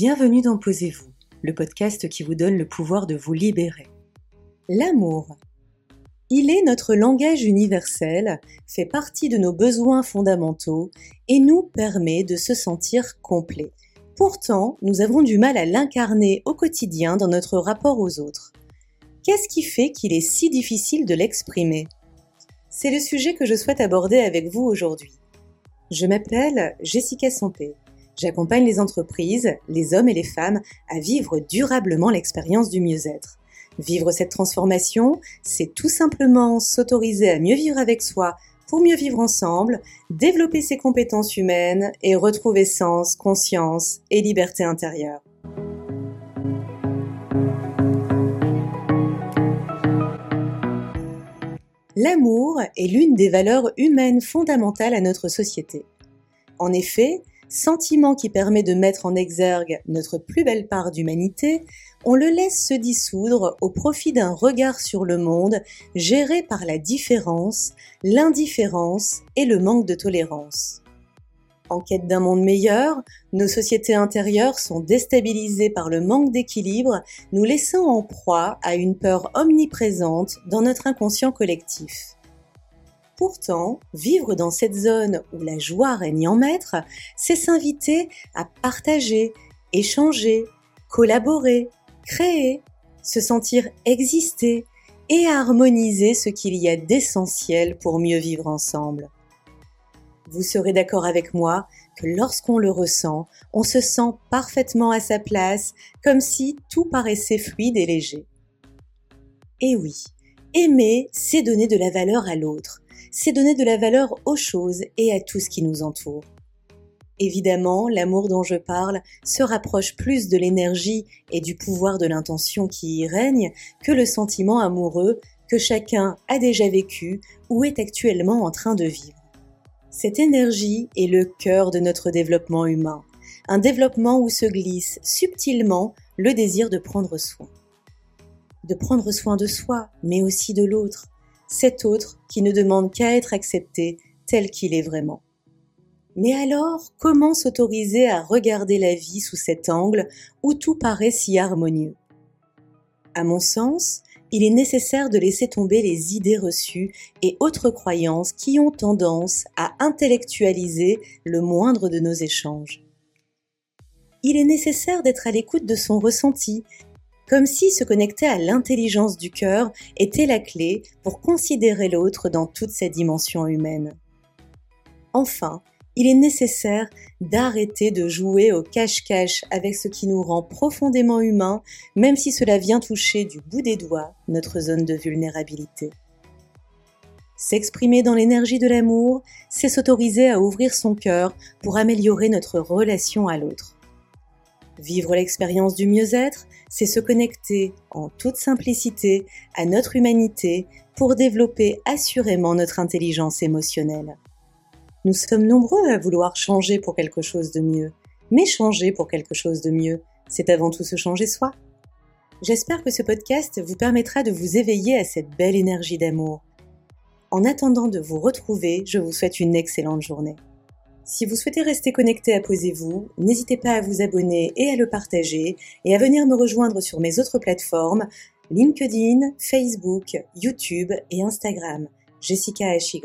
Bienvenue dans Posez-vous, le podcast qui vous donne le pouvoir de vous libérer. L'amour. Il est notre langage universel, fait partie de nos besoins fondamentaux et nous permet de se sentir complet. Pourtant, nous avons du mal à l'incarner au quotidien dans notre rapport aux autres. Qu'est-ce qui fait qu'il est si difficile de l'exprimer? C'est le sujet que je souhaite aborder avec vous aujourd'hui. Je m'appelle Jessica Sampé. J'accompagne les entreprises, les hommes et les femmes à vivre durablement l'expérience du mieux-être. Vivre cette transformation, c'est tout simplement s'autoriser à mieux vivre avec soi pour mieux vivre ensemble, développer ses compétences humaines et retrouver sens, conscience et liberté intérieure. L'amour est l'une des valeurs humaines fondamentales à notre société. En effet, sentiment qui permet de mettre en exergue notre plus belle part d'humanité, on le laisse se dissoudre au profit d'un regard sur le monde géré par la différence, l'indifférence et le manque de tolérance. En quête d'un monde meilleur, nos sociétés intérieures sont déstabilisées par le manque d'équilibre, nous laissant en proie à une peur omniprésente dans notre inconscient collectif. Pourtant, vivre dans cette zone où la joie règne en maître, c'est s'inviter à partager, échanger, collaborer, créer, se sentir exister et harmoniser ce qu'il y a d'essentiel pour mieux vivre ensemble. Vous serez d'accord avec moi que lorsqu'on le ressent, on se sent parfaitement à sa place, comme si tout paraissait fluide et léger. Et oui, aimer, c'est donner de la valeur à l'autre, c'est donner de la valeur aux choses et à tout ce qui nous entoure. Évidemment, l'amour dont je parle se rapproche plus de l'énergie et du pouvoir de l'intention qui y règne que le sentiment amoureux que chacun a déjà vécu ou est actuellement en train de vivre. Cette énergie est le cœur de notre développement humain, un développement où se glisse subtilement le désir de prendre soin. De prendre soin de soi, mais aussi de l'autre, cet autre qui ne demande qu'à être accepté tel qu'il est vraiment. Mais alors, comment s'autoriser à regarder la vie sous cet angle où tout paraît si harmonieux? À mon sens, il est nécessaire de laisser tomber les idées reçues et autres croyances qui ont tendance à intellectualiser le moindre de nos échanges. Il est nécessaire d'être à l'écoute de son ressenti comme si se connecter à l'intelligence du cœur était la clé pour considérer l'autre dans toute sa dimension humaine. Enfin, il est nécessaire d'arrêter de jouer au cache-cache avec ce qui nous rend profondément humains, même si cela vient toucher du bout des doigts notre zone de vulnérabilité. S'exprimer dans l'énergie de l'amour, c'est s'autoriser à ouvrir son cœur pour améliorer notre relation à l'autre. Vivre l'expérience du mieux-être, c'est se connecter en toute simplicité à notre humanité pour développer assurément notre intelligence émotionnelle. Nous sommes nombreux à vouloir changer pour quelque chose de mieux, mais changer pour quelque chose de mieux, c'est avant tout se changer soi. J'espère que ce podcast vous permettra de vous éveiller à cette belle énergie d'amour. En attendant de vous retrouver, je vous souhaite une excellente journée. Si vous souhaitez rester connecté à Posez-vous, n'hésitez pas à vous abonner et à le partager et à venir me rejoindre sur mes autres plateformes LinkedIn, Facebook, YouTube et Instagram. Jessica HY.